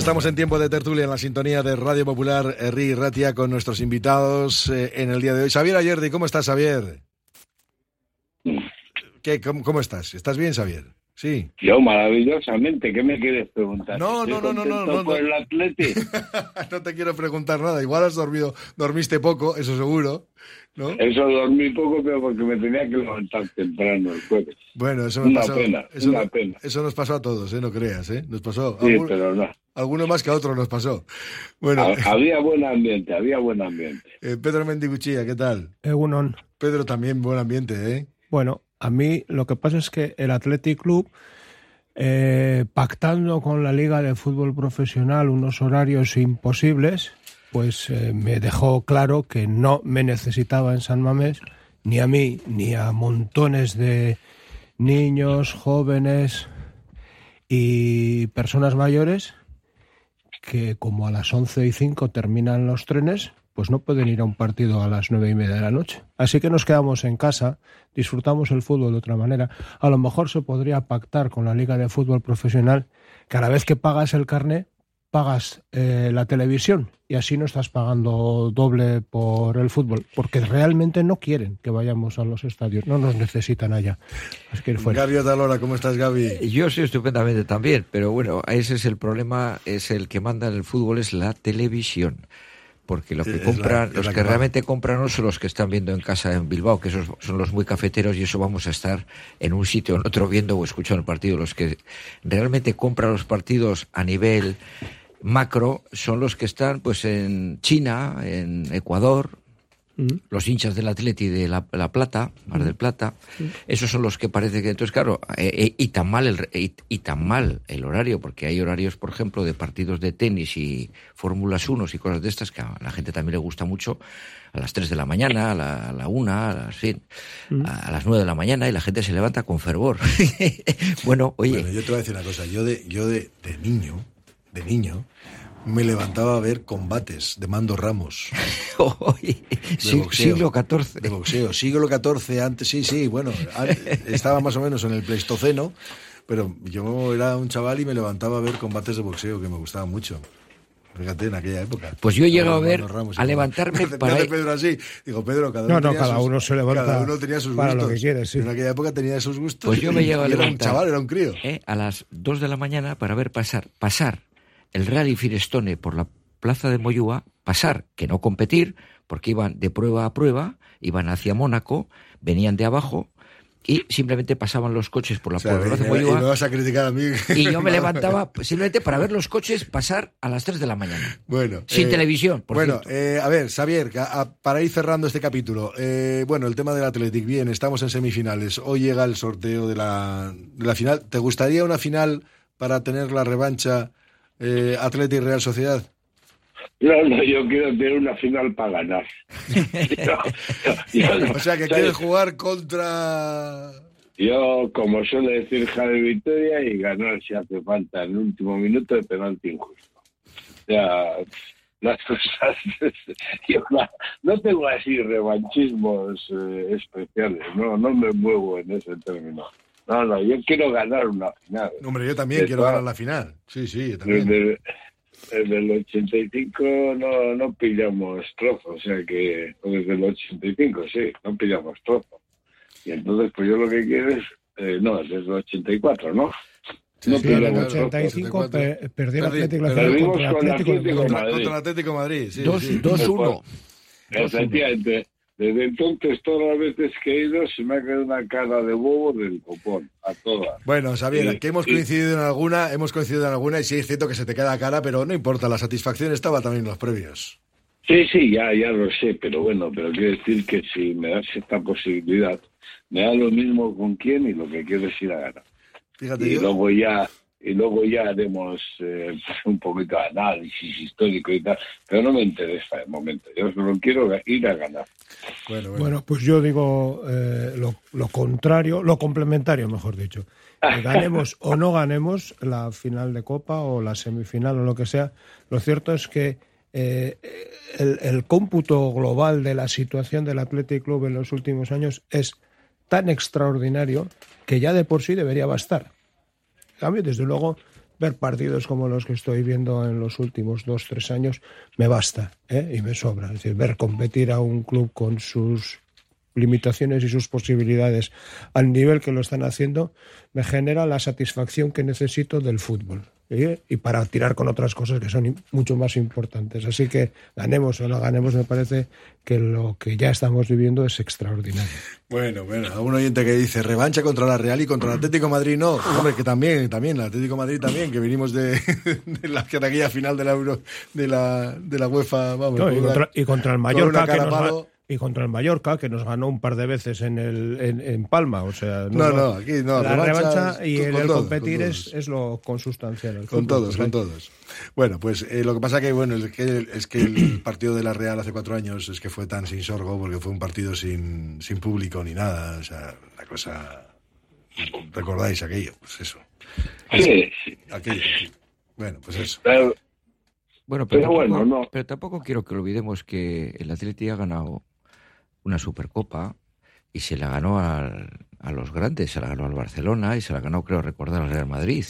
estamos en tiempo de tertulia en la sintonía de Radio Popular Herri Ratia con nuestros invitados eh, en el día de hoy. Xavier Ayerdi, ¿cómo estás, Xavier? ¿Qué, cómo, cómo estás? ¿Estás bien, Xavier? Sí. Yo, maravillosamente, ¿qué me quieres preguntar? No, no, ¿Estoy no, no, no, contento no, por no. el Atleti? no te quiero preguntar nada. Igual has dormido, dormiste poco, eso seguro, ¿no? Eso dormí poco, pero porque me tenía que levantar temprano el jueves. Bueno, eso me Una pasó. pena, eso, una pena. eso nos pasó a todos, ¿eh? No creas, ¿eh? Nos pasó. Sí, Algún- pero no. Alguno más que a otro nos pasó. Bueno, Ha- Había buen ambiente, había buen ambiente. eh, Pedro Mendiguchilla, ¿qué tal? Egunon. Pedro también, buen ambiente, ¿eh? Bueno, a mí lo que pasa es que el Athletic Club, eh, pactando con la Liga de Fútbol Profesional unos horarios imposibles, pues eh, me dejó claro que no me necesitaba en San Mamés, ni a mí, ni a montones de niños, jóvenes y personas mayores que como a las 11 y 5 terminan los trenes, pues no pueden ir a un partido a las nueve y media de la noche. Así que nos quedamos en casa, disfrutamos el fútbol de otra manera. A lo mejor se podría pactar con la Liga de Fútbol Profesional que a la vez que pagas el carné, pagas eh, la televisión y así no estás pagando doble por el fútbol, porque realmente no quieren que vayamos a los estadios, no nos necesitan allá. Así que fuera. Gaby Otalora, ¿cómo estás, Gaby? Yo estoy estupendamente también, pero bueno, ese es el problema, es el que manda en el fútbol, es la televisión. Porque lo que Es la- compran, es los que que realmente compran no son los que están viendo en casa en Bilbao, que esos son los muy cafeteros y eso vamos a estar en un sitio o en otro viendo o escuchando el partido. Los que realmente compran los partidos a nivel macro son los que están pues en China, en Ecuador, los hinchas del Atleti de La, La Plata, Mar del Plata, esos son los que parece que entonces claro, eh, eh, y tan mal el y, y tan mal el horario, porque hay horarios, por ejemplo, de partidos de tenis y fórmulas 1 y cosas de estas que a la gente también le gusta mucho a las 3 de la mañana, a la, a la 1, a las, fin, a, a las 9 de la mañana y la gente se levanta con fervor. bueno, oye, Bueno, yo te voy a decir una cosa. Yo de, yo de, de niño, de niño, me levantaba a ver combates de Mando Ramos. de boxeo, siglo XIV. De boxeo. Siglo XIV, antes, sí, sí, bueno, estaba más o menos en el Pleistoceno, pero yo era un chaval y me levantaba a ver combates de boxeo que me gustaban mucho. Fíjate, en aquella época. Pues yo he llegado a ver, Ramos a levantarme Me para- Pedro así. Digo, Pedro, cada uno, No, no, tenía cada sus- uno se levanta cada uno tenía sus para lo gustos. que quiere, sí. En aquella época tenía sus gustos. Pues yo me y- llego a y Era un levantar, chaval, era un crío. ¿eh? a las 2 de la mañana para ver pasar, pasar el Rally Firestone por la plaza de Moyúa, pasar, que no competir, porque iban de prueba a prueba, iban hacia Mónaco, venían de abajo y simplemente pasaban los coches por la, O sea, plaza de y, y me Moyúa vas a criticar a mí. y yo me levantaba simplemente para ver los coches pasar a las 3 de la mañana. Bueno, Sin eh, televisión, por bueno, eh, a ver, Xavier, que a- para ir cerrando este capítulo, eh, bueno, el tema del Athletic, bien, estamos en semifinales. Hoy llega el sorteo de la, de la final. ¿Te gustaría una final para tener la revancha eh, Athletic Real Sociedad? No, no, yo quiero tener una final para ganar. Yo, yo no- O sea, que quieres jugar contra. Yo, como suele decir Javi Victoria, y ganar si hace falta en el último minuto de penalti injusto. O sea, las cosas. yo la- no tengo así revanchismos eh, especiales, no, no me muevo en ese término. No, no, yo quiero ganar una final. Hombre, yo también De quiero ganar la final. Sí, sí, yo también. Desde, desde el 85 no, no pillamos trozo, o sea que, o desde el 85, sí, no pillamos trozo. Y entonces, pues yo lo que quiero es, eh, no, desde el 84, ¿no? Sí, no sí, en el pillamos trozo. 85 84. pe- perdió el Perdí- Atlético final contra el Atlético Madrid. Contra, Madrid. contra el Atlético de Madrid, sí, Dos- sí. 2-1. Efectivamente, desde entonces, todas las veces que he ido, se me ha quedado una cara de bobo del copón, a todas. Bueno, Xavier, Sí, que hemos sí. coincidido en alguna, hemos coincidido en alguna y sí es cierto que se te queda cara, pero no importa, la satisfacción estaba también en los previos. Sí, sí, ya, ya lo sé, pero bueno, pero quiero decir que si me das esta posibilidad, me da lo mismo con quién y lo que quiero es ir a ganar. Fíjate y yo. luego ya y luego ya haremos eh, un poquito de análisis histórico y tal, pero no me interesa de momento, yo solo quiero ir a ganar. Bueno, bueno. Bueno, pues yo digo eh, lo, lo contrario, lo complementario, mejor dicho. Que ganemos o no ganemos la final de Copa o la semifinal o lo que sea, lo cierto es que eh, el, el cómputo global de la situación del Athletic Club en los últimos años es tan extraordinario que ya de por sí debería bastar. Cambio, desde luego, ver partidos como los que estoy viendo en los últimos dos, tres años me basta ¿eh? y me sobra. Es decir, ver competir a un club con sus limitaciones y sus posibilidades al nivel que lo están haciendo me genera la satisfacción que necesito del fútbol ¿eh? y para tirar con otras cosas que son mucho más importantes. Así que ganemos o no ganemos, me parece que lo que ya estamos viviendo es extraordinario. Bueno, bueno, a un oyente que dice revancha contra la Real y contra el Atlético de Madrid, no, hombre, que también, también, el Atlético de Madrid también, que venimos de, de la aquella final de la Euro, de la, de la UEFA, vamos, No, con y, contra, y contra el con Mallorca una que nos. Y contra el Mallorca que nos ganó un par de veces en el en, en Palma, o sea, No, no, aquí no, la revancha revancha y con- el, con el todos, competir es, es lo consustancial. el Con fútbol, todos, con todos. Bueno, pues eh, lo que pasa que bueno es que, es que el partido de la Real hace cuatro años es que fue tan sin sorgo porque fue un partido sin, sin público ni nada. O sea, la cosa. ¿Recordáis aquello? Pues eso. Sí, sí. Aquello. sí. Bueno, pues eso. Pero, Bueno, pero, Pero tampoco, bueno, no. pero tampoco quiero que olvidemos que el Atleti ha ganado una Supercopa y se la ganó al- a los grandes, se la ganó al Barcelona y se la ganó, creo recordar, al Real Madrid.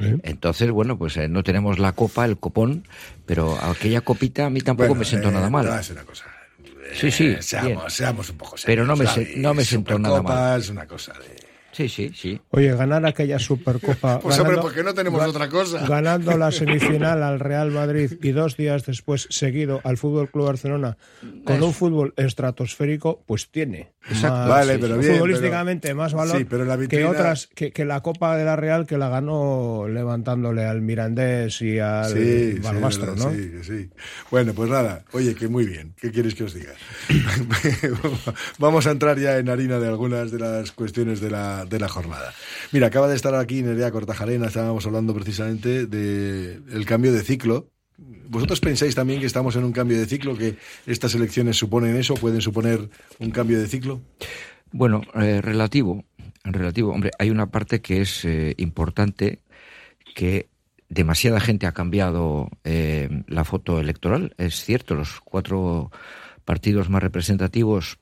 ¿Eh? Entonces, bueno, pues eh, no tenemos la copa, el copón, pero aquella copita a mí tampoco Bueno, me sentó eh, nada mal. no, es una cosa. Sí, sí, Eh, seamos, un poco serios. Pero no me se- no me sentó nada Supercopa mal. Es una cosa de. Sí, sí, sí. Oye, ganar aquella Supercopa. Pues hombre, ganando- ¿por qué no tenemos otra cosa? Ganando la semifinal al Real Madrid y dos días después seguido al Fútbol Club Barcelona con un fútbol estratosférico, pues tiene. Más- Vale, pero bien, futbolísticamente más valor Sí, pero la que otras que, que la Copa de la Real que la ganó levantándole al Mirandés y al Sí, sí, Balmastro, ¿no? sí, que sí. Bueno, pues nada, oye, que muy bien. ¿Qué quieres que os diga? Vamos a entrar ya en harina de algunas de las cuestiones de la, de la jornada. Mira, acaba de estar aquí Nerea Cortajarena, estábamos hablando precisamente del cambio de ciclo. ¿Vosotros pensáis también que estamos en un cambio de ciclo, que estas elecciones suponen eso, pueden suponer un cambio de ciclo? Bueno, eh, relativo, relativo. Hombre, hay una parte que es eh, importante, que demasiada gente ha cambiado eh, la foto electoral. Es cierto, los cuatro partidos más representativos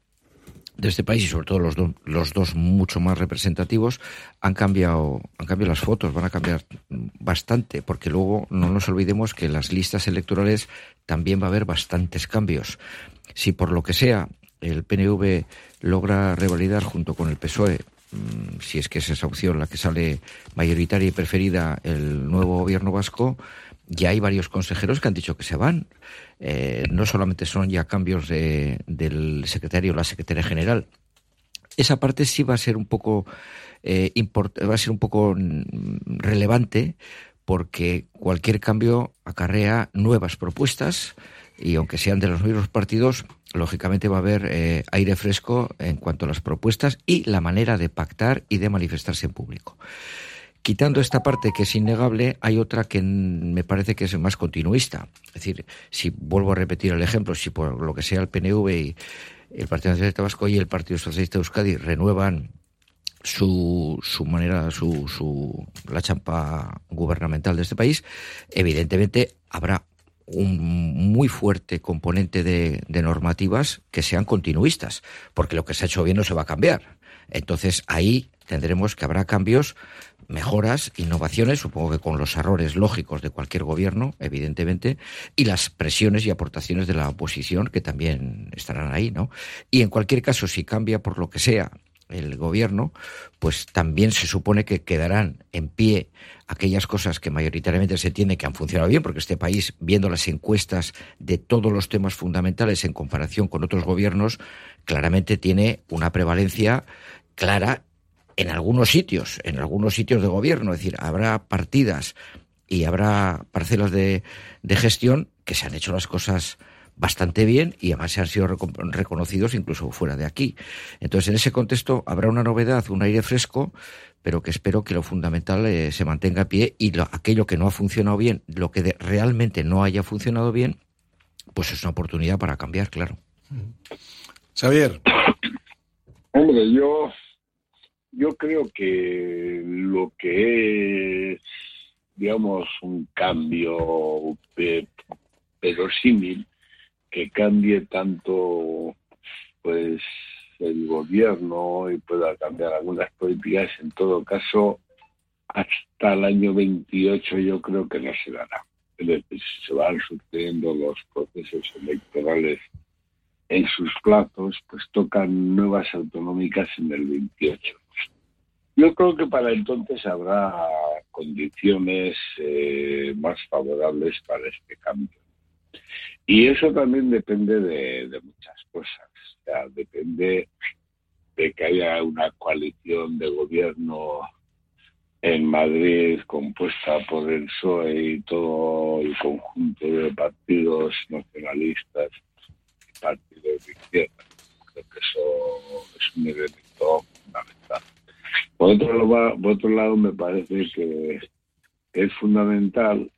de este país y sobre todo los, do- los dos mucho más representativos han cambiado han cambiado las fotos van a cambiar bastante porque luego no nos olvidemos que en las listas electorales también va a haber bastantes cambios. Si por lo que sea el PNV logra revalidar junto con el PSOE mm, si es que es esa opción la que sale mayoritaria y preferida el nuevo gobierno vasco ya hay varios consejeros que han dicho que se van. Eh, no solamente son ya cambios de- del secretario o la secretaria general. Esa parte sí va a ser un poco eh, va a ser un poco mm, relevante porque cualquier cambio acarrea nuevas propuestas y aunque sean de los mismos partidos, lógicamente va a haber eh, aire fresco en cuanto a las propuestas y la manera de pactar y de manifestarse en público. Quitando esta parte que es innegable, hay otra que me parece que es más continuista. Es decir, si vuelvo a repetir el ejemplo, si por lo que sea el PNV y el Partido Nacionalista Vasco y el Partido Socialista de Euskadi renuevan su, su manera, su, su, la champa gubernamental de este país, evidentemente habrá un muy fuerte componente de, de normativas que sean continuistas, porque lo que se ha hecho bien no se va a cambiar. Entonces ahí tendremos que habrá cambios, mejoras, innovaciones, supongo que con los errores lógicos de cualquier gobierno, evidentemente, y las presiones y aportaciones de la oposición que también estarán ahí, ¿no? Y en cualquier caso, si cambia por lo que sea el gobierno, pues también se supone que quedarán en pie aquellas cosas que mayoritariamente se entiende que han funcionado bien, porque este país, viendo las encuestas de todos los temas fundamentales en comparación con otros gobiernos, claramente tiene una prevalencia clara en algunos sitios, en algunos sitios de gobierno. Es decir, habrá partidas y habrá parcelas de, de gestión que se han hecho las cosas bastante bien y además han sido reconocidos incluso fuera de aquí. Entonces, en ese contexto habrá una novedad, un aire fresco, pero que espero que lo fundamental eh, se mantenga a pie y aquello que no ha funcionado bien, lo que realmente no haya funcionado bien, pues es una oportunidad para cambiar, claro. Xavier. Hombre, yo, yo creo que lo que es, digamos, un cambio verosímil, que cambie tanto, pues, el gobierno y pueda cambiar algunas políticas, en todo caso, hasta el año 28 yo creo que no se dará. Se van sucediendo los procesos electorales en sus plazos, pues tocan nuevas autonómicas en el 28. Yo creo que para entonces habrá condiciones eh, más favorables para este cambio. Y eso también depende de, muchas cosas. O sea, depende de que haya una coalición de gobierno en Madrid compuesta por el PSOE y todo el conjunto de partidos nacionalistas y partidos de izquierda. Creo que eso es un elemento fundamental. Por otro, por otro lado, me parece que es fundamental,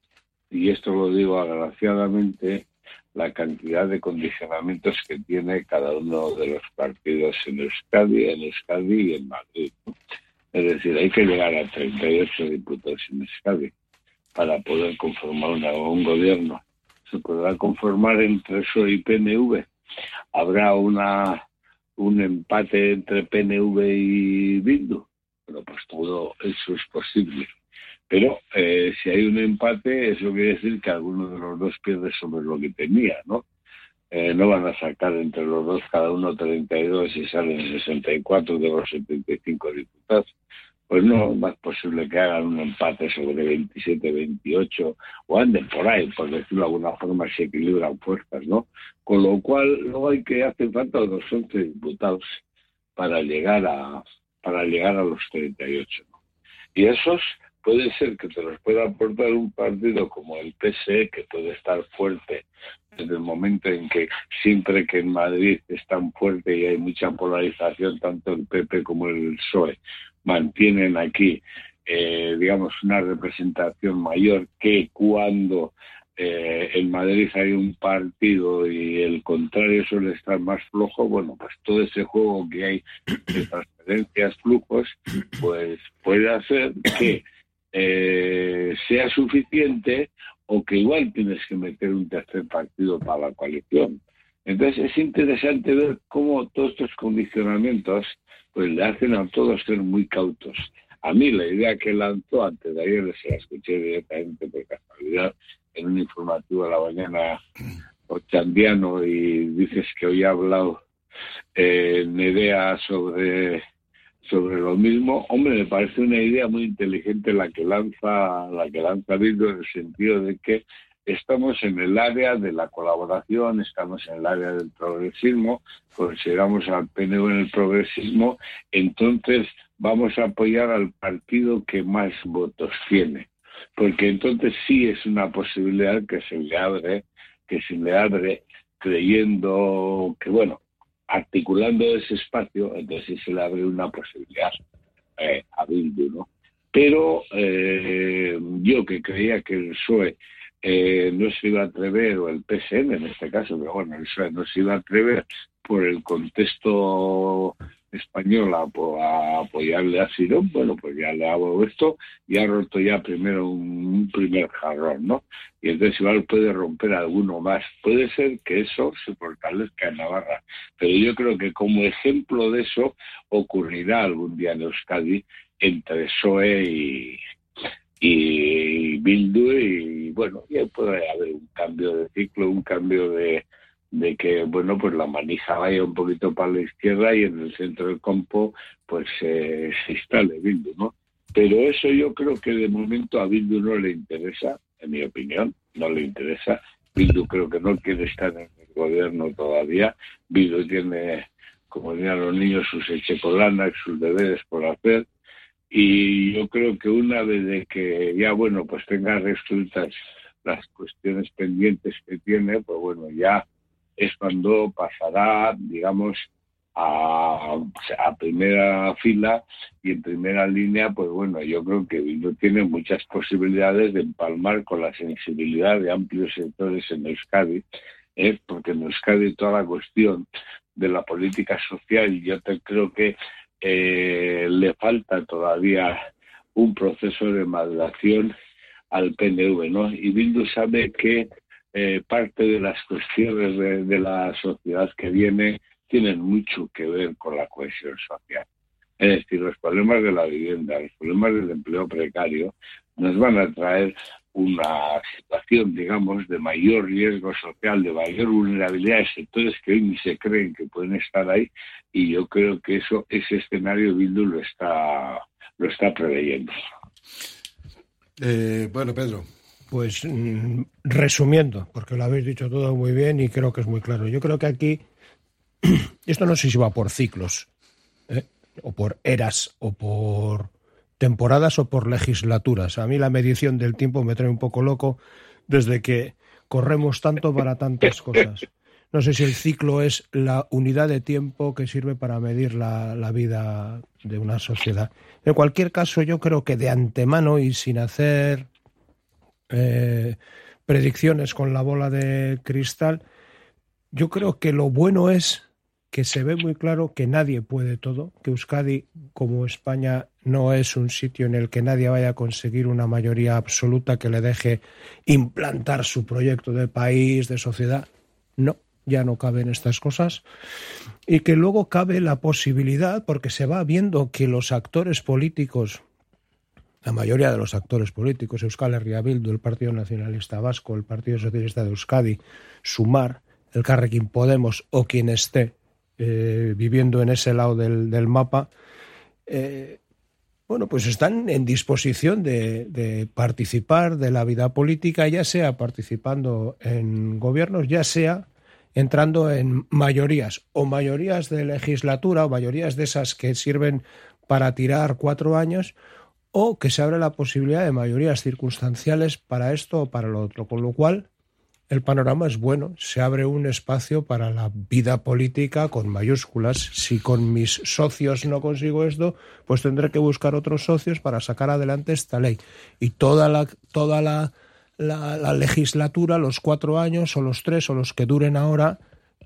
y esto lo digo agraciadamente, la cantidad de condicionamientos que tiene cada uno de los partidos en Euskadi, en Euskadi y en Madrid. Es decir, hay que llegar a 38 diputados en Euskadi para poder conformar un gobierno. Se podrá conformar entre eso y PNV. Habrá una un empate entre PNV y Bildu. Pero pues todo eso es posible. Pero eh, si hay un empate, eso quiere decir que alguno de los dos pierde sobre lo que tenía, ¿no? Eh, no van a sacar entre los dos cada uno 32 y salen 64 de los 75 diputados. Pues no, es posible que hagan un empate sobre 27, 28 o anden por ahí, por decirlo de alguna forma, se equilibran fuerzas, ¿no? Con lo cual, luego hay que hacer falta los 11 diputados para llegar a para llegar a los 38. ¿no? Y esos puede ser que te los pueda aportar un partido como el PSE, que puede estar fuerte desde el momento en que siempre que en Madrid es tan fuerte y hay mucha polarización, tanto el PP como el PSOE mantienen aquí, eh, digamos, una representación mayor que cuando eh, en Madrid hay un partido y el contrario suele estar más flojo, bueno, pues todo ese juego que hay de transferencias, flujos, pues puede hacer que eh, sea suficiente o que igual tienes que meter un tercer partido para la coalición. Entonces es interesante ver cómo todos estos condicionamientos pues le hacen a todos ser muy cautos. A mí la idea que lanzó antes de ayer, se la escuché directamente por casualidad en un informativo a la mañana ochandiano y dices que hoy ha hablado eh, idea sobre sobre lo mismo, hombre, me parece una idea muy inteligente la que lanza la que lanza Bildu en el sentido de que estamos en el área de la colaboración, estamos en el área del progresismo, consideramos al PNV en el progresismo, entonces vamos a apoyar al partido que más votos tiene, porque entonces sí es una posibilidad que se le abre, que se le abre creyendo que bueno, articulando ese espacio, entonces se le abre una posibilidad eh, a Bildu, ¿no? Pero eh, yo que creía que el PSOE eh, no se iba a atrever, o el PSN en este caso, pero bueno, no se iba a atrever por el contexto español a, apoyarle a Sirón, bueno, pues ya le hago esto y ha roto ya primero un, primer jarrón, ¿no? Y entonces igual puede romper alguno más. Puede ser que eso se fortalezca en Navarra, pero yo creo que como ejemplo de eso ocurrirá algún día en Euskadi entre PSOE y, y Bildu y bueno, ya puede haber un cambio de ciclo, un cambio de, de que, bueno, pues la manija vaya un poquito para la izquierda y en el centro del campo, pues se instale Bildu, ¿no? Pero eso yo creo que de momento a Bildu no le interesa, en mi opinión, no le interesa. Bildu creo que no quiere estar en el gobierno todavía. Bildu tiene, como dirían los niños, sus echecolanas, sus deberes por hacer. Y yo creo que una vez de que ya, bueno, pues tenga resueltas las cuestiones pendientes que tiene, pues bueno, ya es cuando pasará, digamos, a, a, primera fila y en primera línea, pues bueno, yo creo que Bildu tiene muchas posibilidades de empalmar con la sensibilidad de amplios sectores en Euskadi, ¿eh? porque en Euskadi toda la cuestión de la política social, yo te, creo que eh, le falta todavía un proceso de maduración al PNV, ¿no? Y Bildu sabe que eh, parte de las cuestiones de, de la sociedad que viene tienen mucho que ver con la cohesión social. Es decir, los problemas de la vivienda, los problemas del empleo precario, nos van a traer una situación, digamos, de mayor riesgo social, de mayor vulnerabilidad sectores que hoy ni se creen que pueden estar ahí, y yo creo que eso, ese escenario Bildu lo está, lo está preveyendo. Eh, bueno, Pedro. Pues mm, resumiendo, porque lo habéis dicho todo muy bien y creo que es muy claro. Yo creo que aquí esto no sé si va por ciclos, ¿eh? o por eras, o por temporadas, o por legislaturas. A mí la medición del tiempo me trae un poco loco desde que corremos tanto para tantas cosas. No sé si el ciclo es la unidad de tiempo que sirve para medir la, vida de una sociedad. En cualquier caso, yo creo que de antemano y sin hacer eh, predicciones con la bola de cristal, yo creo que lo bueno es que se ve muy claro que nadie puede todo, que Euskadi, como España, no es un sitio en el que nadie vaya a conseguir una mayoría absoluta que le deje implantar su proyecto de país, de sociedad. No, ya no caben estas cosas. Y que luego cabe la posibilidad, porque se va viendo que los actores políticos, la mayoría de los actores políticos, Euskal Herria el Partido Nacionalista Vasco, el Partido Socialista de Euskadi, Sumar, el Carrequín Podemos o quien esté eh, viviendo en ese lado del, mapa, eh, bueno, pues están en disposición de, de, participar de la vida política, ya sea participando en gobiernos, ya sea entrando en mayorías, o mayorías de legislatura, o mayorías de esas que sirven para tirar cuatro años, o que se abre la posibilidad de mayorías circunstanciales para esto o para lo otro, con lo cual el panorama es bueno, se abre un espacio para la vida política con mayúsculas. Si con mis socios no consigo esto, pues tendré que buscar otros socios para sacar adelante esta ley. Y toda la, toda la, la, la legislatura, los cuatro años o los tres o los que duren ahora,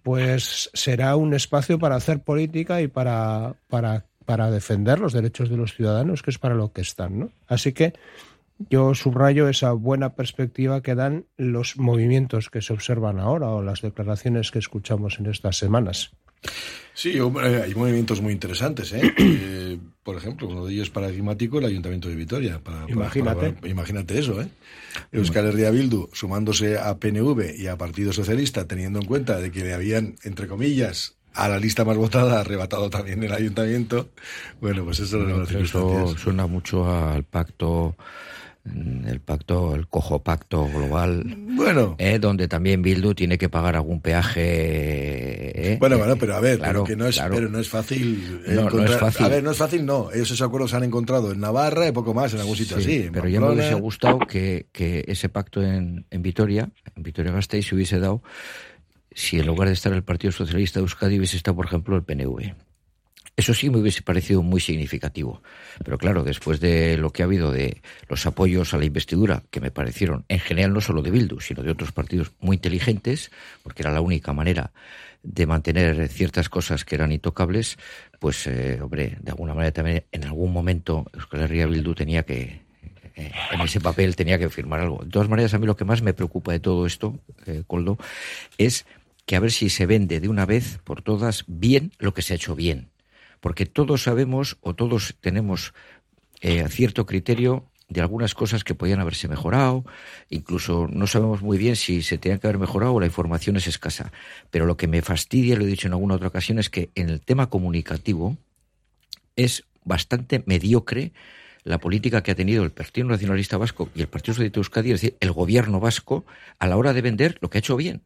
pues será un espacio para hacer política y para, para, para defender los derechos de los ciudadanos, que es para lo que están. ¿no? Así que yo subrayo esa buena perspectiva que dan los movimientos que se observan ahora o las declaraciones que escuchamos en estas semanas. Sí, hombre, hay movimientos muy interesantes. ¿eh? eh, por ejemplo, uno de ellos paradigmático, el Ayuntamiento de Vitoria. Para, imagínate. Para, para, imagínate eso. ¿eh? Euskal Herria Bildu sumándose a PNV y a Partido Socialista, teniendo en cuenta de que le habían, entre comillas, a la lista más votada, arrebatado también el ayuntamiento. Bueno, pues eso, no, eso suena mucho al pacto el pacto, el cojo pacto global, bueno, eh, donde también Bildu tiene que pagar algún peaje. Eh, bueno, bueno, pero a ver, claro, pero que no es, claro. pero no es fácil. No, no, es fácil. A ver, no es fácil, no. Esos acuerdos se han encontrado en Navarra y poco más, en algún sitio sí, así. Pero ya me hubiese gustado que, que ese pacto en, en Vitoria, en Vitoria Gasteiz, se hubiese dado si en lugar de estar el Partido Socialista de Euskadi hubiese estado, por ejemplo, el PNV. Eso sí me hubiese parecido muy significativo. Pero claro, después de lo que ha habido de los apoyos a la investidura, que me parecieron, en general, no solo de Bildu, sino de otros partidos muy inteligentes, porque era la única manera de mantener ciertas cosas que eran intocables, pues, eh, hombre, de alguna manera también en algún momento Euskal Herria Bildu tenía que, eh, en ese papel tenía que firmar algo. De todas maneras, a mí lo que más me preocupa de todo esto, eh, Coldo, es que a ver si se vende de una vez por todas bien lo que se ha hecho bien porque todos sabemos o todos tenemos eh, cierto criterio de algunas cosas que podían haberse mejorado, incluso no sabemos muy bien si se tenían que haber mejorado o la información es escasa. Pero lo que me fastidia, lo he dicho en alguna otra ocasión, es que en el tema comunicativo es bastante mediocre la política que ha tenido el Partido Nacionalista Vasco y el Partido Socialista de Euskadi, es decir, el gobierno vasco, a la hora de vender lo que ha hecho bien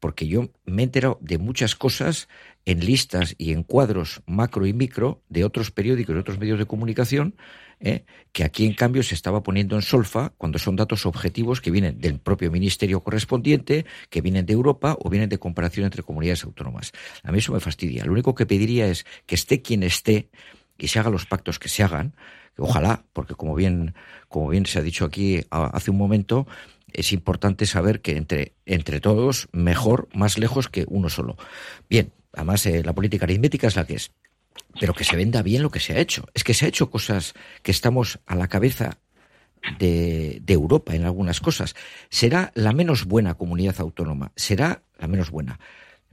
porque yo me he enterado de muchas cosas en listas y en cuadros macro y micro de otros periódicos y otros medios de comunicación, ¿eh? que aquí en cambio se estaba poniendo en solfa cuando son datos objetivos que vienen del propio ministerio correspondiente, que vienen de Europa o vienen de comparación entre comunidades autónomas. A mí eso me fastidia. Lo único que pediría es que esté quien esté y se hagan los pactos que se hagan, ojalá, porque como bien, como bien se ha dicho aquí hace un momento, es importante saber que entre, entre todos, mejor, más lejos que uno solo. Bien, además eh, la política aritmética es la que es pero que se venda bien lo que se ha hecho. Es que se ha hecho cosas que estamos a la cabeza de, Europa en algunas cosas. Será la menos buena comunidad autónoma, será la menos buena.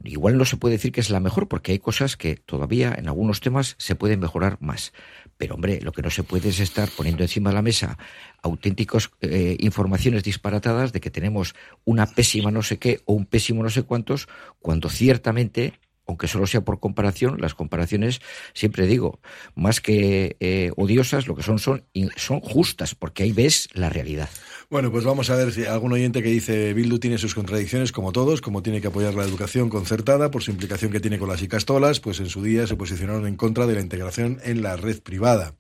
Igual no se puede decir que es la mejor porque hay cosas que todavía en algunos temas se pueden mejorar más. Pero hombre, lo que no se puede es estar poniendo encima de la mesa auténticas eh, informaciones disparatadas de que tenemos una pésima no sé qué o un pésimo no sé cuántos, cuando ciertamente aunque solo sea por comparación, las comparaciones, siempre digo, más que eh, odiosas, lo que son, son son justas, porque ahí ves la realidad. Bueno, pues vamos a ver si algún oyente que dice Bildu tiene sus contradicciones, como todos, como tiene que apoyar la educación concertada por su implicación que tiene con las icastolas, pues en su día se posicionaron en contra de la integración en la red privada.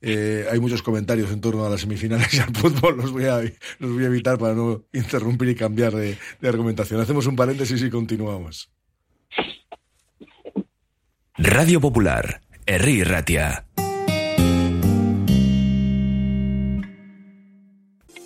Eh, hay muchos comentarios en torno a las semifinales y al fútbol, los voy a, los voy a evitar para no interrumpir y cambiar de, de argumentación. Hacemos un paréntesis y continuamos. Radio Popular, Herri Ratia.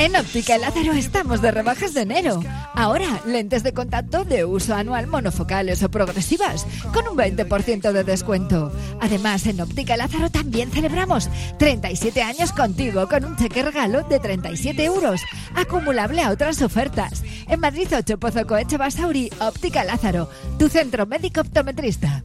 En Óptica Lázaro estamos de rebajas de enero. Ahora, lentes de contacto de uso anual monofocales o progresivas, con un 20% de descuento. Además, en Óptica Lázaro también celebramos 37 años contigo con un cheque regalo de 37 euros, acumulable a otras ofertas. En Madrid 8 Pozo Coeche Basauri, Óptica Lázaro, tu centro médico optometrista.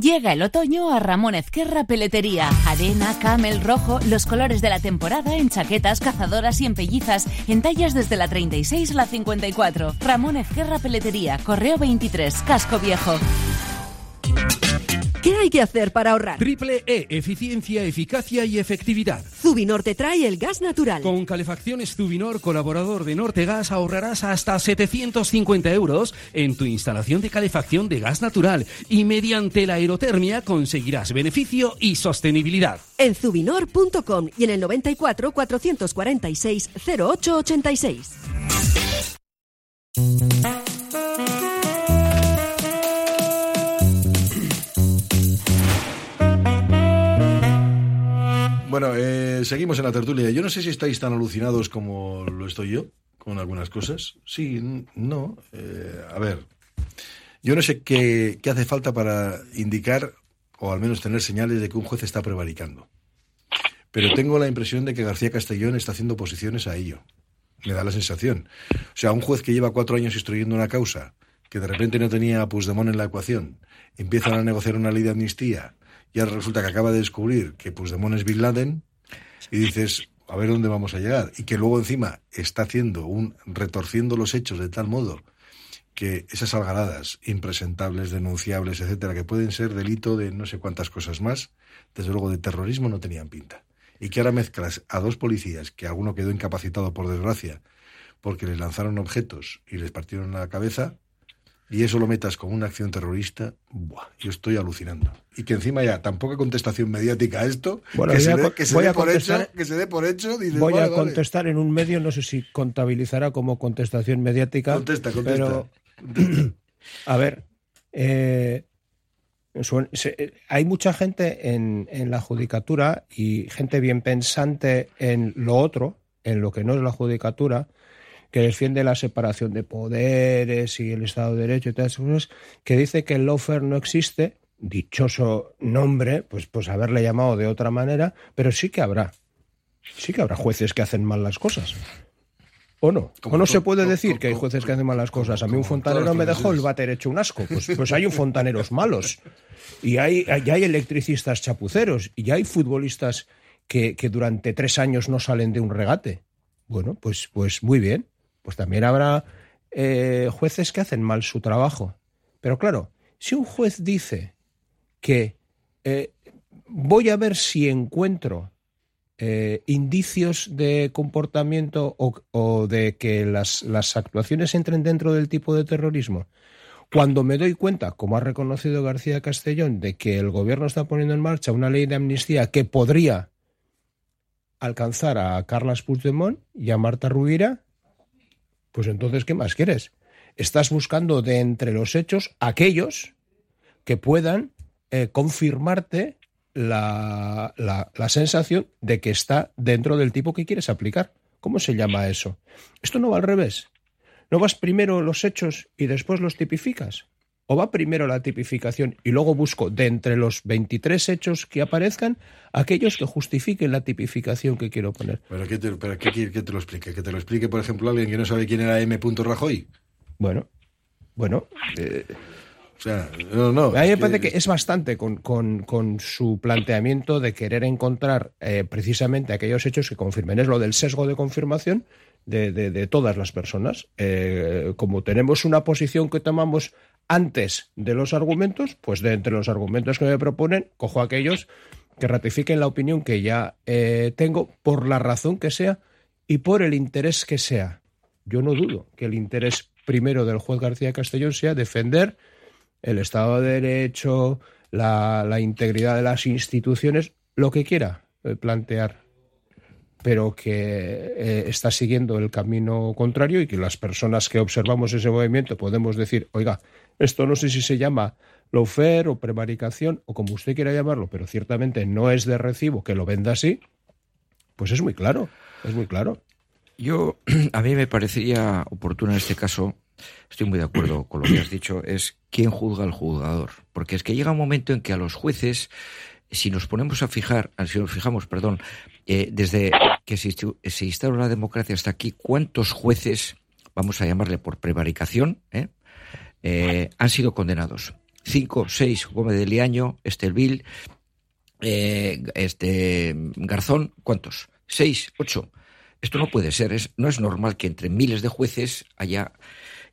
Llega el otoño a Ramón Ezquerra Peletería. Arena, camel, rojo, los colores de la temporada en chaquetas, cazadoras y en pellizas, en tallas desde la 36 a la 54. Ramón Ezquerra Peletería, Correo 23, Casco Viejo. ¿Qué hay que hacer para ahorrar? Triple E, eficiencia, eficacia y efectividad. Zubinor te trae el gas natural. Con calefacciones Zubinor, colaborador de Norte Gas, ahorrarás hasta 750 euros en tu instalación de calefacción de gas natural y mediante la aerotermia conseguirás beneficio y sostenibilidad. En zubinor.com y en el 94 446 0886. Bueno, eh, seguimos en la tertulia. Yo no sé si estáis tan alucinados como lo estoy yo con algunas cosas. Sí, no. Eh, a ver, yo no sé qué, hace falta para indicar o al menos tener señales de que un juez está prevaricando. Pero tengo la impresión de que García Castellón está haciendo oposiciones a ello. Me da la sensación. O sea, un juez que lleva cuatro años instruyendo una causa, que de repente no tenía a Puigdemont en la ecuación, empiezan a negociar una ley de amnistía y ahora resulta que acaba de descubrir que Puigdemont es Bin Laden y dices, a ver dónde vamos a llegar. Y que luego encima está haciendo un, retorciendo los hechos de tal modo que esas algaradas impresentables, denunciables, etcétera, que pueden ser delito de no sé cuántas cosas más, desde luego de terrorismo no tenían pinta. Y que ahora mezclas a dos policías, que alguno quedó incapacitado por desgracia, porque les lanzaron objetos y les partieron la cabeza, y eso lo metas como una acción terrorista, buah, yo estoy alucinando. Y que encima ya tan poca contestación mediática a esto, Bueno, que, se dé, que se por hecho, contestar- que se dé por hecho, dices, Voy vale, a vale. contestar en un medio, no sé si contabilizará como contestación mediática. Contesta, contesta. Pero, a ver, eh, hay mucha gente en, en la judicatura y gente bien pensante en lo otro, en lo que no es la judicatura, que defiende la separación de poderes y el Estado de Derecho y todas esas cosas, que dice que el lawfare no existe, dichoso nombre, pues, pues haberle llamado de otra manera, pero sí que habrá. Sí que habrá jueces que hacen mal las cosas. ¿O no? Como ¿O no se puede decir que hay jueces que hacen mal las cosas? A mí un fontanero me dejó el váter hecho un asco. Pues, pues hay un fontaneros malos. Y hay, hay, hay electricistas chapuceros. Y hay futbolistas que, que durante tres años no salen de un regate. Bueno, pues, pues muy bien. Pues también habrá eh, jueces que hacen mal su trabajo. Pero claro, si un juez dice que eh, voy a ver si encuentro eh, indicios de comportamiento o, de que las, las actuaciones entren dentro del tipo de terrorismo, cuando me doy cuenta, como ha reconocido García Castellón, de que el gobierno está poniendo en marcha una ley de amnistía que podría alcanzar a Carlas Puigdemont y a Marta Rubira, pues entonces, ¿qué más quieres? Estás buscando de entre los hechos aquellos que puedan eh, confirmarte la, la- la sensación de que está dentro del tipo que quieres aplicar. ¿Cómo se llama eso? Esto no va al revés. ¿No vas primero los hechos y después los tipificas? ¿O va primero la tipificación y luego busco de entre los 23 hechos que aparezcan aquellos que justifiquen la tipificación que quiero poner? ¿Pero qué te, pero qué que te lo explique? ¿Que te lo explique, por ejemplo, alguien que no sabe quién era M. Rajoy? Bueno, bueno, O sea, no, no. A mí me parece que es bastante con, con- con su planteamiento de querer encontrar eh, precisamente aquellos hechos que confirmen. Es lo del sesgo de confirmación de, de- de todas las personas. Eh, como tenemos una posición que tomamos antes de los argumentos, pues de entre los argumentos que me proponen, cojo aquellos que ratifiquen la opinión que ya eh, tengo por la razón que sea y por el interés que sea. Yo no dudo que el interés primero del juez García Castellón sea defender el Estado de Derecho, la, integridad de las instituciones, lo que quiera eh, plantear, pero que eh, está siguiendo el camino contrario y que las personas que observamos ese movimiento podemos decir, oiga, esto no sé si se llama lawfare o prevaricación o como usted quiera llamarlo, pero ciertamente no es de recibo que lo venda así, pues es muy claro, es muy claro. Yo, a mí me parecería oportuno en este caso, estoy muy de acuerdo con lo que has dicho, es quién juzga al juzgador. Porque es que llega un momento en que a los jueces, si nos ponemos a fijar, si nos fijamos, perdón, eh, desde que se, se instauró la democracia hasta aquí, ¿cuántos jueces, vamos a llamarle por prevaricación, eh, eh, han sido condenados? Cinco, seis, Gómez de Liaño, Estelvil, eh, este Garzón, ¿cuántos? Seis, ocho. Esto no puede ser, es, no es normal que entre miles de jueces haya.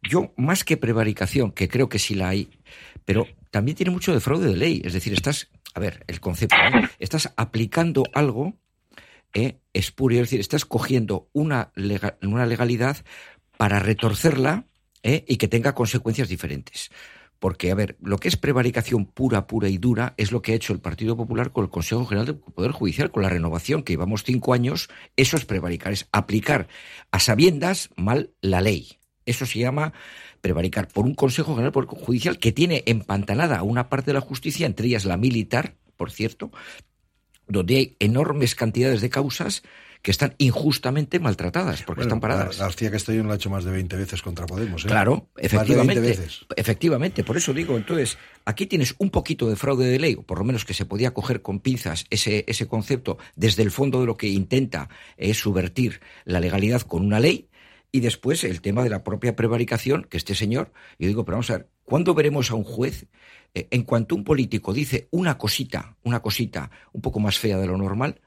Yo, más que prevaricación, que creo que sí la hay, pero también tiene mucho de fraude de ley. Es decir, estás, a ver, el concepto, estás aplicando algo eh, espurio, es decir, estás cogiendo una, una legalidad para retorcerla eh, y que tenga consecuencias diferentes. Porque, a ver, lo que es prevaricación pura, pura y dura es lo que ha hecho el Partido Popular con el Consejo General del Poder Judicial, con la renovación, que llevamos cinco años. Eso es prevaricar, es aplicar a sabiendas mal la ley. Eso se llama prevaricar por un Consejo General del Poder Judicial que tiene empantanada a una parte de la justicia, entre ellas la militar, por cierto, donde hay enormes cantidades de causas que están injustamente maltratadas porque Bueno, están paradas. García Castellón lo ha hecho más de 20 veces contra Podemos. ¿eh? Claro, Más de 20 efectivamente. veces. Efectivamente, por eso digo, entonces, aquí tienes un poquito de fraude de ley, o por lo menos que se podía coger con pinzas ese, ese concepto desde el fondo de lo que intenta es subvertir la legalidad con una ley, y después el tema de la propia prevaricación, que este señor, yo digo, pero vamos a ver, ¿cuándo veremos a un juez, eh, en cuanto un político dice una cosita, una cosita un poco más fea de lo normal,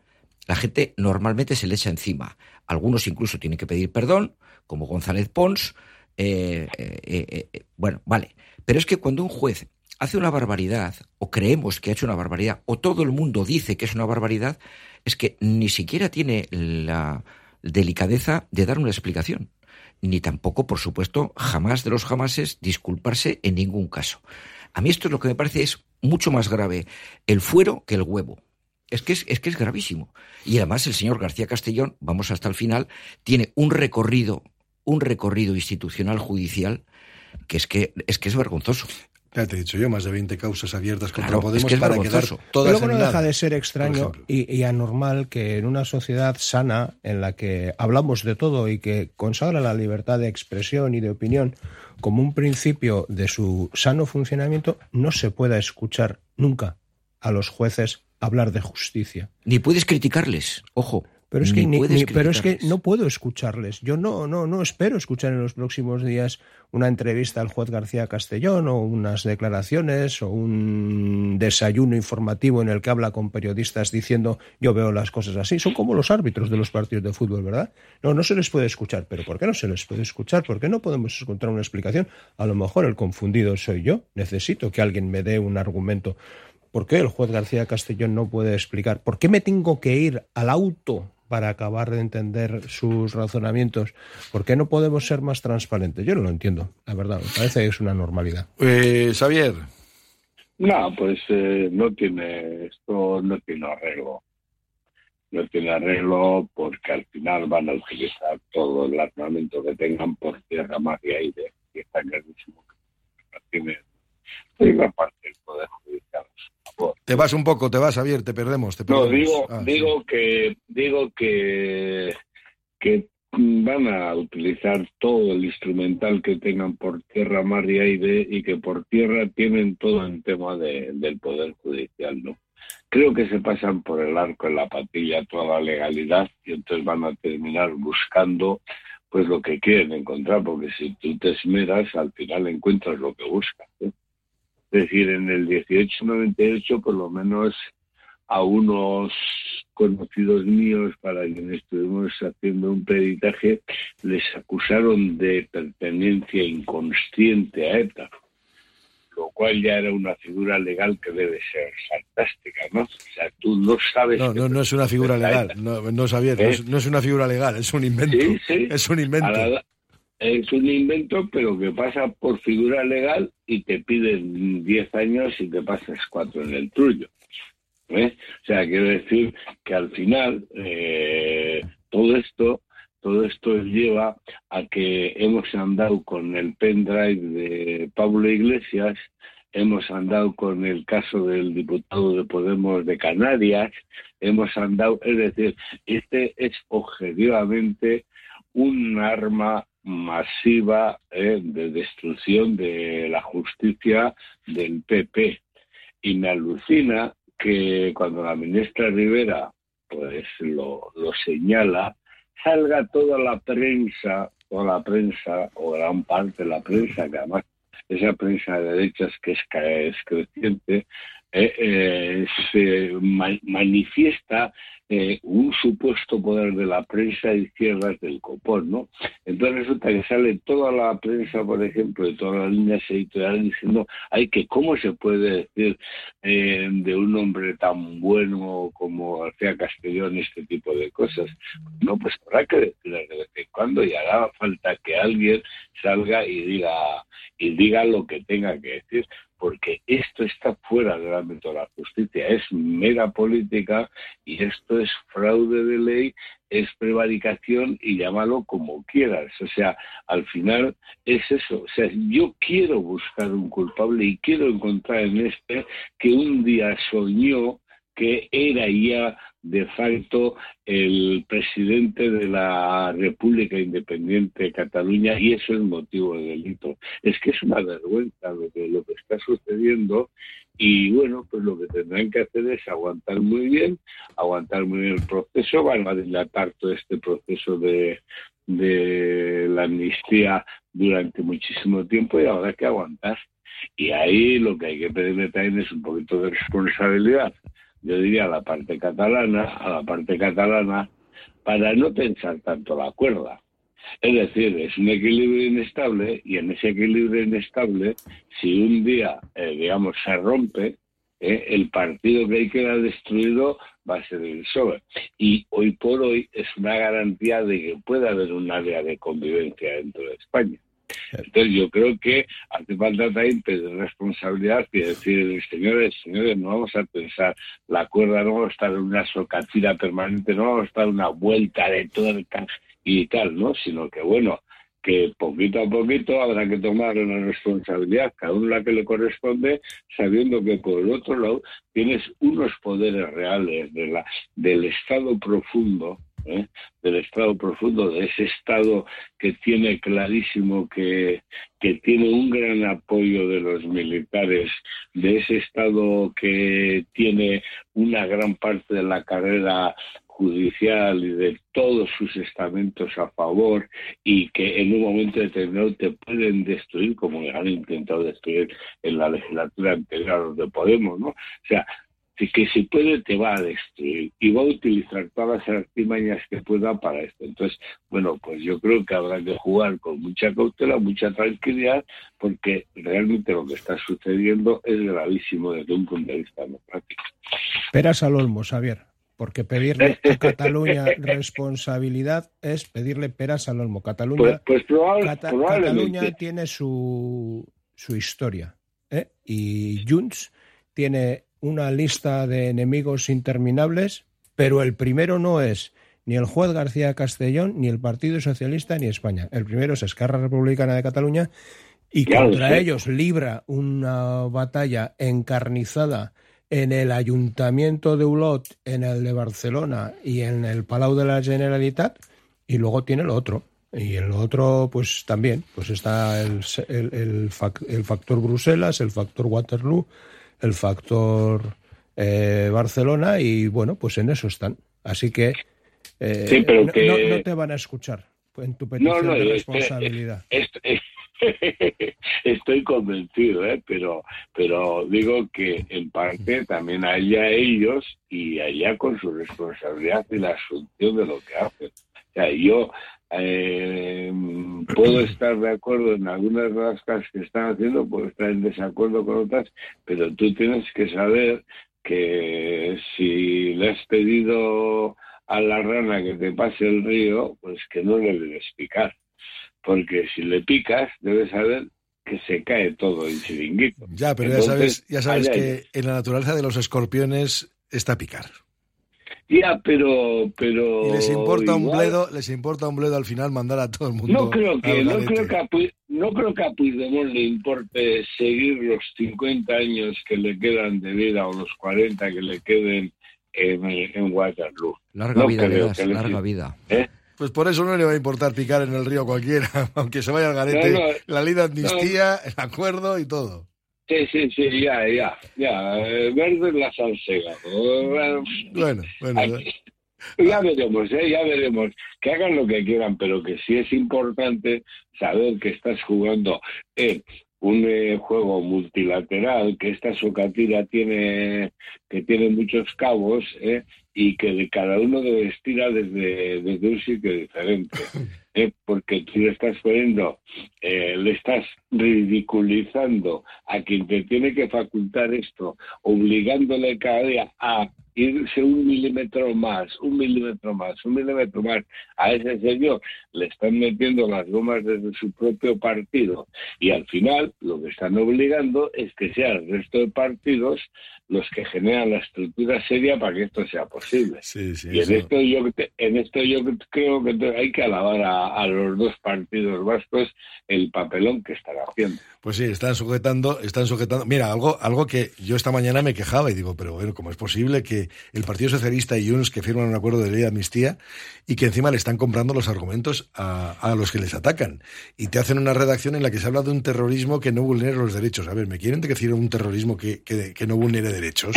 la gente normalmente se le echa encima. Algunos incluso tienen que pedir perdón, como González Pons. eh, eh, eh, eh, bueno, vale. Pero es que cuando un juez hace una barbaridad, o creemos que ha hecho una barbaridad, o todo el mundo dice que es una barbaridad, es que ni siquiera tiene la delicadeza de dar una explicación. Ni tampoco, por supuesto, jamás de los jamases disculparse en ningún caso. A mí esto es lo que me parece es mucho más grave el fuero que el huevo. Es que es, es que es gravísimo. Y además el señor García Castellón, vamos hasta el final, tiene un recorrido, un recorrido institucional judicial que es que es que es vergonzoso. Ya te he dicho yo, más de 20 causas abiertas contra Claro, Podemos es que es para quedar vergonzoso. todas Luego no deja nada, de ser extraño y anormal que en una sociedad sana en la que hablamos de todo y que consagra la libertad de expresión y de opinión como un principio de su sano funcionamiento, no se pueda escuchar nunca a los jueces hablar de justicia. Ni puedes criticarles, ojo. Pero es, que, ni ni- puedes ni- pero es que criticarles. no puedo escucharles. Yo no, no, no espero escuchar en los próximos días una entrevista al juez García Castellón o unas declaraciones o un desayuno informativo en el que habla con periodistas diciendo yo veo las cosas así. Son como los árbitros de los partidos de fútbol, ¿verdad? No, no se les puede escuchar. ¿Pero por qué no se les puede escuchar? ¿Por qué no podemos encontrar una explicación? A lo mejor el confundido soy yo. Necesito que alguien me dé un argumento. ¿Por qué el juez García Castellón no puede explicar? ¿Por qué me tengo que ir al auto para acabar de entender sus razonamientos? ¿Por qué no podemos ser más transparentes? Yo no lo entiendo, la verdad. Me parece que es una normalidad. Eh, Xavier, No, pues eh, no tiene, esto no tiene arreglo. No tiene arreglo porque al final van a utilizar todo el armamento que tengan por tierra, mar y aire. Y está clarísimo que no tiene una parte del Poder Judicial. Favor. te vas un poco, te vas, Xavier, te perdemos. Te No, perdemos. digo, Ah, digo que digo que que van a utilizar todo el instrumental que tengan por tierra, mar y aire y que por tierra tienen todo el tema de- del poder judicial, ¿no? Creo que se pasan por el arco en la patilla toda la legalidad y entonces van a terminar buscando pues lo que quieren encontrar, porque si tú te esmeras, al final encuentras lo que buscas. ¿eh? Es decir, en el 1898 por lo menos a unos conocidos míos para quienes estuvimos haciendo un peritaje, les acusaron de pertenencia inconsciente a ETA, lo cual ya era una figura legal que debe ser fantástica, ¿no? O sea, tú no sabes... No, no, no es una figura legal. No, no no, ¿Eh? es, no es una figura legal, es un invento. Sí, sí. Es un invento. A la- es un invento, pero que pasa por figura legal y te piden 10 años y te pasas 4 en el tuyo. ¿eh? O sea, quiero decir que al final eh, todo esto todo esto lleva a que hemos andado con el pendrive de Pablo Iglesias, hemos andado con el caso del diputado de Podemos de Canarias, hemos andado, es decir, este es objetivamente un arma masiva eh, de destrucción de la justicia del PP. Y me alucina que cuando la ministra Rivera pues lo, lo señala, salga toda la prensa, toda la prensa, o gran parte de la prensa, que además esa prensa de derechas que es creciente, eh, eh, se ma- manifiesta eh, un supuesto poder de la prensa de izquierdas del copón, ¿no? Entonces resulta que sale toda la prensa, por ejemplo, de todas las líneas editoriales diciendo, ay, que cómo se puede decir de un hombre tan bueno como García Castellón este tipo de cosas. No, pues habrá que decirlas de vez en cuando y hará falta que alguien salga y diga y diga lo que tenga que decir, porque esto está fuera del ámbito de la justicia, es mera política y esto es fraude de ley, es prevaricación y llámalo como quieras. O sea, al final es eso. O sea, yo quiero buscar un culpable y quiero encontrar en este que un día soñó que era ya de facto el presidente de la República Independiente de Cataluña y eso es motivo de delito. Es que es una vergüenza lo que, lo que está sucediendo y bueno, pues lo que tendrán que hacer es aguantar muy bien, aguantar muy bien el proceso, van a dilatar todo este proceso de, de la amnistía durante muchísimo tiempo y habrá que aguantar. Y ahí lo que hay que pedirle también es un poquito de responsabilidad, yo diría a la parte catalana, a la parte catalana, para no pensar tanto la cuerda. Es decir, es un equilibrio inestable y en ese equilibrio inestable, si un día, eh, digamos, se rompe, eh, el partido que ahí queda destruido va a ser el PSOE. Y hoy por hoy es una garantía de que pueda haber un área de convivencia dentro de España. Entonces yo creo que hace falta también pedir responsabilidad y decir, señores, señores, no vamos a pensar la cuerda, no vamos a estar en una socatira permanente, no vamos a estar una vuelta de tuerca y tal, ¿no? Sino que, bueno, que poquito a poquito habrá que tomar una responsabilidad, cada uno la que le corresponde, sabiendo que por el otro lado tienes unos poderes reales de la, del Estado profundo, ¿eh? del Estado profundo, de ese Estado que tiene clarísimo que, que tiene un gran apoyo de los militares, de ese Estado que tiene una gran parte de la carrera judicial y de todos sus estamentos a favor y que en un momento determinado te pueden destruir como han intentado destruir en la legislatura anterior de Podemos, ¿no? O sea, que si puede te va a destruir y va a utilizar todas las artimañas que pueda para esto. Entonces, bueno, pues yo creo que habrá que jugar con mucha cautela, mucha tranquilidad, porque realmente lo que está sucediendo es gravísimo desde un punto de vista democrático. Esperas al olmo, Xavier porque pedirle a Cataluña responsabilidad es pedirle peras al olmo. Cataluña, pues, pues Cataluña tiene su, su historia ¿eh? y Junts tiene una lista de enemigos interminables, pero el primero no es ni el juez García Castellón, ni el Partido Socialista, ni España. El primero es Esquerra Republicana de Cataluña y contra ellos libra una batalla encarnizada en el Ayuntamiento de Ulot, en el de Barcelona y en el Palau de la Generalitat, y luego tiene el otro. Y en lo otro, pues también, pues está el, el, factor Bruselas, el factor Waterloo, el factor eh, Barcelona, y bueno, pues en eso están. Así que, eh, pero no, te van a escuchar en tu petición de responsabilidad. Estoy convencido, ¿eh? pero, pero digo que en parte también allá ellos y allá con su responsabilidad y la asunción de lo que hacen. O sea, yo eh, puedo estar de acuerdo en algunas de las cosas que están haciendo, puedo estar en desacuerdo con otras, pero tú tienes que saber que si le has pedido a la rana que te pase el río, pues que no le debes picar porque si le picas, debes saber que se cae todo el chiringuito. Ya, pero ya sabes, ya sabes que en la naturaleza de los escorpiones está picar. Ya, pero, pero y les importa un bledo, les importa un bledo al final mandar a todo el mundo. No creo que, no creo que, a, no creo que a Puigdemont le importe seguir los 50 años que le quedan de vida o los 40 que le queden en, en Waterloo. Larga vida, larga vida. ¿Eh? Pues por eso no le va a importar picar en el río cualquiera, aunque se vaya al garete, la ley de amnistía, el acuerdo y todo. Sí, sí, sí, ya, ya, ya. Eh, verde la salsega. Bueno, bueno. ya veremos, ¿eh? ya veremos. Que hagan lo que quieran, pero que sí es importante saber que estás jugando en un eh, juego multilateral, que esta socatira tiene, que tiene muchos cabos, ¿eh? y que de cada uno debe estirar desde, desde un sitio diferente. ¿eh? Porque tú le estás poniendo, eh, le estás ridiculizando a quien te tiene que facultar esto, obligándole cada día a irse un milímetro más, un milímetro más, un milímetro más a ese señor, le están metiendo las gomas desde su propio partido y al final lo que están obligando es que sea el resto de partidos los que generan la estructura seria para que esto sea posible. y en esto yo en esto yo creo que hay que alabar a, los dos partidos vascos el papelón que están haciendo. Pues sí, están sujetando, están sujetando. Mira, algo, algo que yo esta mañana me quejaba y digo, pero bueno, ¿cómo es posible que el Partido Socialista y Junts que firman un acuerdo de ley de amnistía y que encima le están comprando los argumentos a, los que les atacan. Y te hacen una redacción en la que se habla de un terrorismo que no vulnere los derechos. A ver, ¿me quieren decir un terrorismo que, que, no vulnere derechos?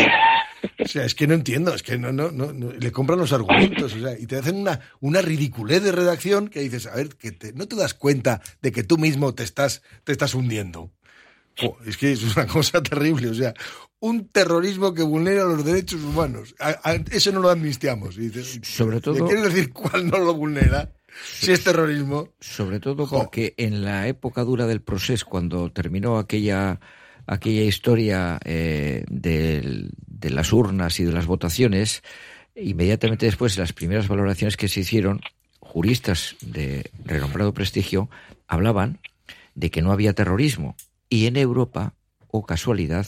O sea, es que no entiendo, es que no, no, no, no- le compran los argumentos, o sea, y te hacen una, una ridiculez de redacción que dices, a ver, que te- no te das cuenta de que tú mismo te estás, te estás hundiendo. Es que es una cosa terrible, o sea, un terrorismo que vulnera los derechos humanos. A- a- eso no lo amnistiamos. Y Sobre ¿me todo- quieres decir cuál no lo vulnera? Si es terrorismo. Sobre todo porque en la época dura del proceso, cuando terminó aquella, aquella historia eh, de las urnas y de las votaciones, inmediatamente después de las primeras valoraciones que se hicieron, juristas de renombrado prestigio hablaban de que no había terrorismo. Y en Europa, o casualidad,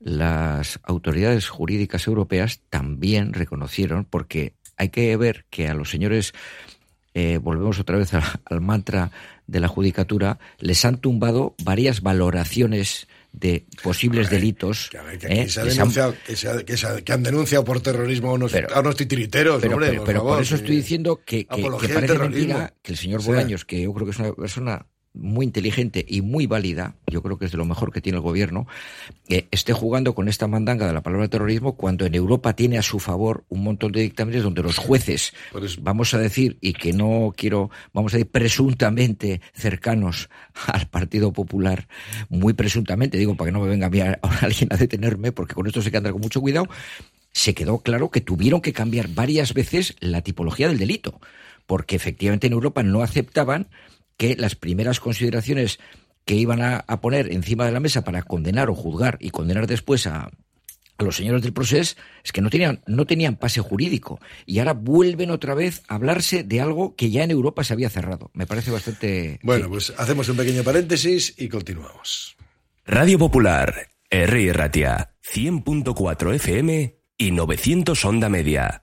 las autoridades jurídicas europeas también reconocieron, porque hay que ver que a los señores eh, volvemos otra vez al, al mantra de la judicatura, les han tumbado varias valoraciones de posibles delitos. Que han- denunciado, por terrorismo a unos, a unos titiriteros, pero, hombre, pero- por pero favor, por eso estoy diciendo que, que- que parece mentira que el señor O sea, Bolaños, que yo creo que es una persona muy inteligente y muy válida, yo creo que es de lo mejor que tiene el gobierno, que esté jugando con esta mandanga de la palabra terrorismo cuando en Europa tiene a su favor un montón de dictámenes donde los jueces, vamos a decir, y que no quiero, vamos a decir, presuntamente cercanos al Partido Popular, muy presuntamente, digo, para que no me venga a mí ahora alguien a detenerme, porque con esto se que andar con mucho cuidado, se quedó claro que tuvieron que cambiar varias veces la tipología del delito, porque efectivamente en Europa no aceptaban que las primeras consideraciones que iban a, a poner encima de la mesa para condenar o juzgar y condenar después a, a los señores del proceso es que no tenían, no tenían pase jurídico y ahora vuelven otra vez a hablarse de algo que ya en Europa se había cerrado. Me parece bastante... Bueno, pues hacemos un pequeño paréntesis y continuamos. Radio Popular, R. Ratia, 100.4 FM y 900 Onda Media.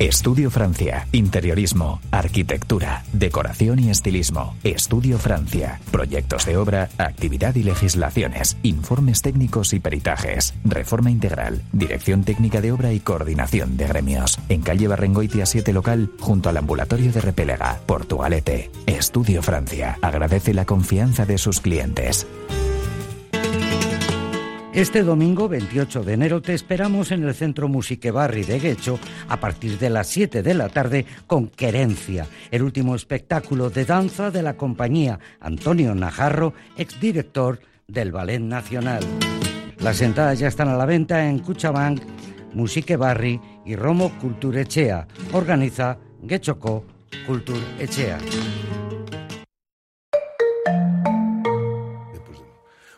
Estudio Francia. Interiorismo, arquitectura, decoración y estilismo. Estudio Francia. Proyectos de obra, actividad y legislaciones. Informes técnicos y peritajes. Reforma integral. Dirección técnica de obra y coordinación de gremios. En calle Barrengoitia 7 local, junto al ambulatorio de Repelega, Portugalete. Estudio Francia. Agradece la confianza de sus clientes. Este domingo 28 de enero te esperamos en el Centro Musique Barri de Guecho a partir de las 7 de la tarde con Querencia, el último espectáculo de danza de la compañía Antonio Najarro, exdirector del Ballet Nacional. Las entradas ya están a la venta en Cuchabank, Musique Barri y Romo Culturechea. Organiza Guechoco Culturechea.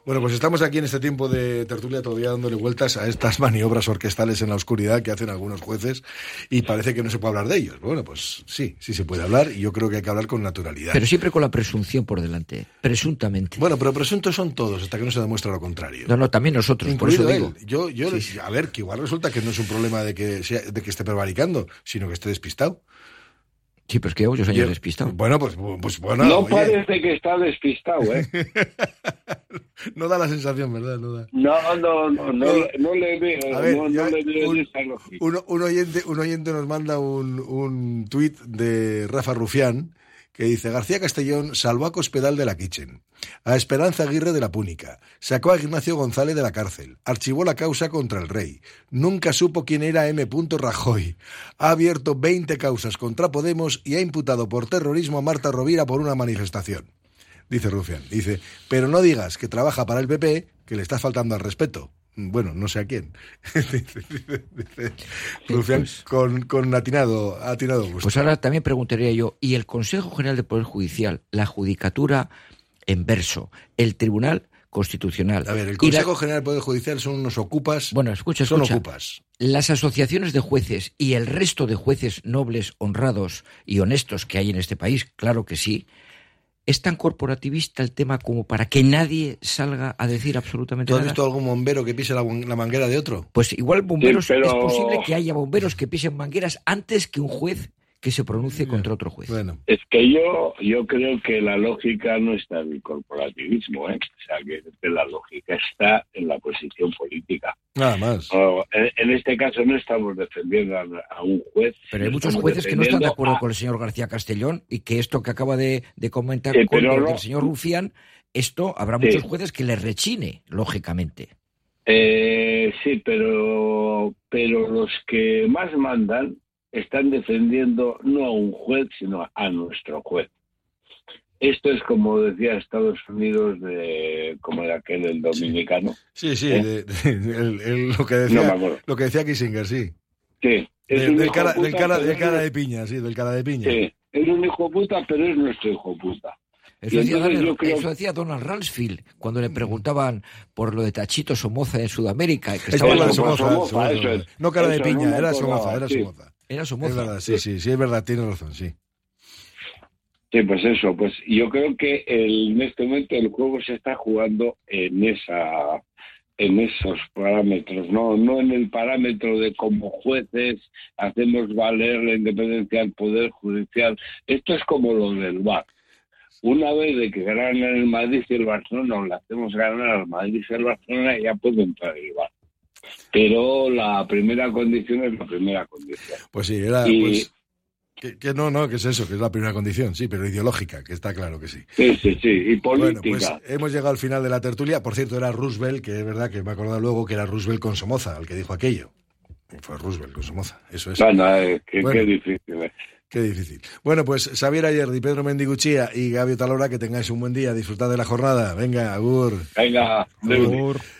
Bueno, pues estamos aquí en este tiempo de tertulia todavía dándole vueltas a estas maniobras orquestales en la oscuridad que hacen algunos jueces y parece que no se puede hablar de ellos. Bueno, pues sí, sí se puede hablar y yo creo que hay que hablar con naturalidad. Pero siempre con la presunción por delante, presuntamente. Bueno, pero presuntos son todos hasta que no se demuestra lo contrario. No, no, también nosotros, por eso Incluido digo. él. Yo, yo, a ver, que igual resulta que no es un problema de que, sea, de que esté prevaricando, sino que esté despistado. Sí, pero es que llevo muchos años Yo- despistado. Bueno, pues, pues bueno. no oye, parece que está despistado, ¿eh? no da la sensación, ¿verdad? No da. No, no, no, no, le- no le veo, A ver, no, no le veo un-. Un, un oyente, un oyente nos manda un, un tuit de Rafa Rufián que dice García Castellón salvó a Cospedal de la Kitchen, a Esperanza Aguirre de la Púnica, sacó a Ignacio González de la cárcel, archivó la causa contra el rey, nunca supo quién era M. Rajoy, ha abierto 20 causas contra Podemos y ha imputado por terrorismo a Marta Rovira por una manifestación. Dice Rufián, dice, pero no digas que trabaja para el PP, que le estás faltando al respeto. Bueno, no sé a quién. Rufián con, con atinado, atinado gusto. Pues ahora también preguntaría yo, ¿y el Consejo General del Poder Judicial, la Judicatura en verso, el Tribunal Constitucional? A ver, el la- Consejo General del Poder Judicial son unos ocupas. Bueno, escucha, son escucha. ocupas. Las asociaciones de jueces y el resto de jueces nobles, honrados y honestos que hay en este país, claro que sí, ¿es tan corporativista el tema como para que nadie salga a decir absolutamente ¿Tú has nada? visto algún bombero que pise la, la manguera de otro? Pues igual bomberos Sí, pero- es posible que haya bomberos que pisen mangueras antes que un juez que se pronuncie contra otro juez. Bueno, Es que yo, yo creo que la lógica no está en el corporativismo, ¿eh? O sea, que, la lógica está en la posición política. nada más. O, en, en este caso no estamos defendiendo a, a un juez. Pero hay muchos jueces que no están de acuerdo a- con el señor García Castellón y que esto que acaba de, de comentar Sí, con el no- señor Rufián, esto habrá Sí. muchos jueces que le rechine, lógicamente. Eh, sí, pero, pero los que más mandan están defendiendo no a un juez, sino a nuestro juez. Esto es como decía Estados Unidos, de, como era aquel el dominicano. Sí, sí, ¿Eh? de- de- el- el- lo, que decía, lo que decía Kissinger, sí. Sí, es del, cara, puta, del, cara, del cara de piña, sí, del cara de piña. Sí, es un hijo puta, pero es nuestro hijo puta. Eso decía, Donald, creo- eso decía Donald Rumsfeld cuando le preguntaban por lo de Tachito Somoza en Sudamérica. Que Es estaba verdad, en Somoza, Somoza, Somoza. eso es. No cara de Eso piña, no era Somoza, era sí. Somoza. Era Es verdad, sí, sí, sí, es verdad, tiene razón, sí. Sí, pues eso, pues yo creo que el, en este momento el juego se está jugando en esa en esos parámetros, no no en el parámetro de como jueces hacemos valer la independencia del poder judicial. Esto es como lo del VAR. Una vez de que ganan el Madrid y el Barcelona, o le hacemos ganar al Madrid y el Barcelona, ya puede entrar el VAR. Pero la primera condición es la primera condición. Pues sí, era. Y- Pues, que, que no, no, que es eso, que es la primera condición, sí, pero ideológica, que está claro que sí. Sí, sí, sí, y Bueno, política. pues hemos llegado al final de la tertulia. Por cierto, era Roosevelt, que es verdad que me he acordado luego que era Roosevelt con Somoza, el que dijo aquello. Fue Roosevelt con Somoza, eso es. Bueno, eh, qué, Bueno. qué difícil. eh. Qué difícil. Bueno, pues Xavier Ayerdi, Pedro Mendiguchía y Gabio Talora, que tengáis un buen día, disfrutad de la jornada. Venga, agur. Venga, Agur.